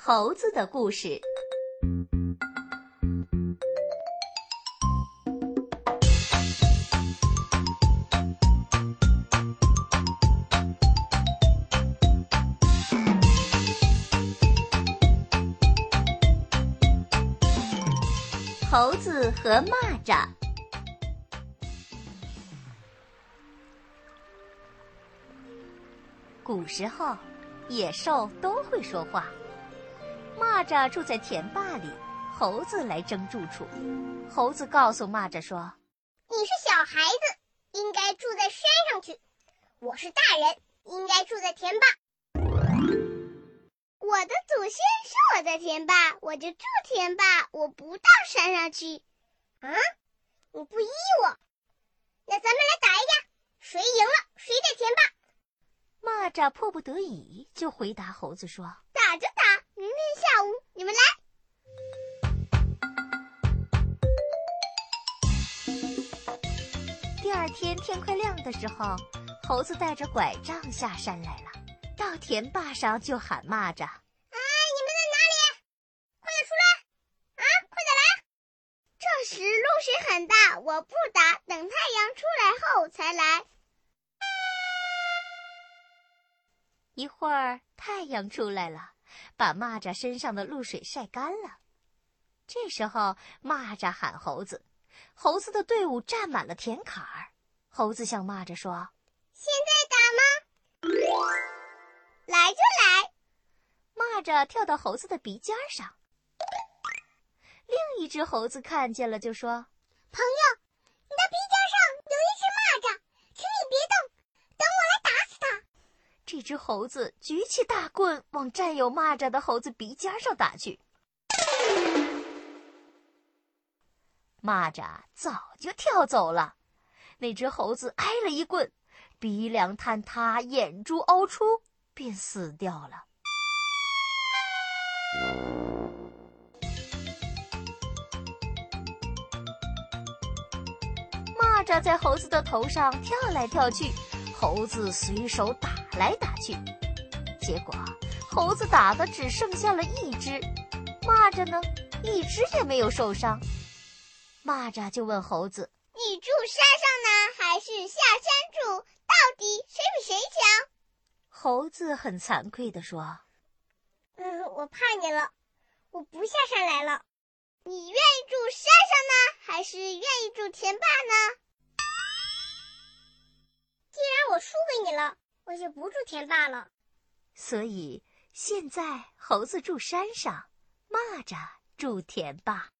猴子的故事。猴子和蚂蚱。古时候，野兽都会说话。蚂蚱住在田坝里，猴子来争住处。猴子告诉蚂蚱说：“你是小孩子，应该住在山上去；我是大人，应该住在田坝。我的祖先是我的田坝，我就住田坝，我不到山上去。啊，你不依我，那咱们来打一架，谁赢了谁在田坝。”蚂蚱迫不得已就回答猴子说：“第二天天快亮的时候，猴子带着拐杖下山来了，到田坝上就喊蚂蚱：“哎，你们在哪里？快点出来！啊，快点来！这时露水很大，我不打，等太阳出来后才来。”一会儿太阳出来了，把蚂蚱身上的露水晒干了。这时候蚂蚱喊猴子，猴子的队伍站满了田坎儿。猴子向蚂蚱说：“现在打吗？来就来。”蚂蚱跳到猴子的鼻尖上。另一只猴子看见了，就说：“朋友，你的鼻尖上有一只蚂蚱，请你别动，等我来打死它。”这只猴子举起大棍往占有蚂蚱的猴子鼻尖上打去，蚂蚱早就跳走了。那只猴子挨了一棍，鼻梁坍塌，眼珠凹出，便死掉了。蚂蚱在猴子的头上跳来跳去，猴子随手打来打去，结果猴子打的只剩下了一只，蚂蚱呢，一只也没有受伤。蚂蚱就问猴子。你住山上呢，还是下山住？到底谁比谁强？猴子很惭愧地说：“嗯，我怕你了，我不下山来了。你愿意住山上呢，还是愿意住田坝呢？既然我输给你了，我就不住田坝了。所以现在猴子住山上，蚂蚱住田坝。”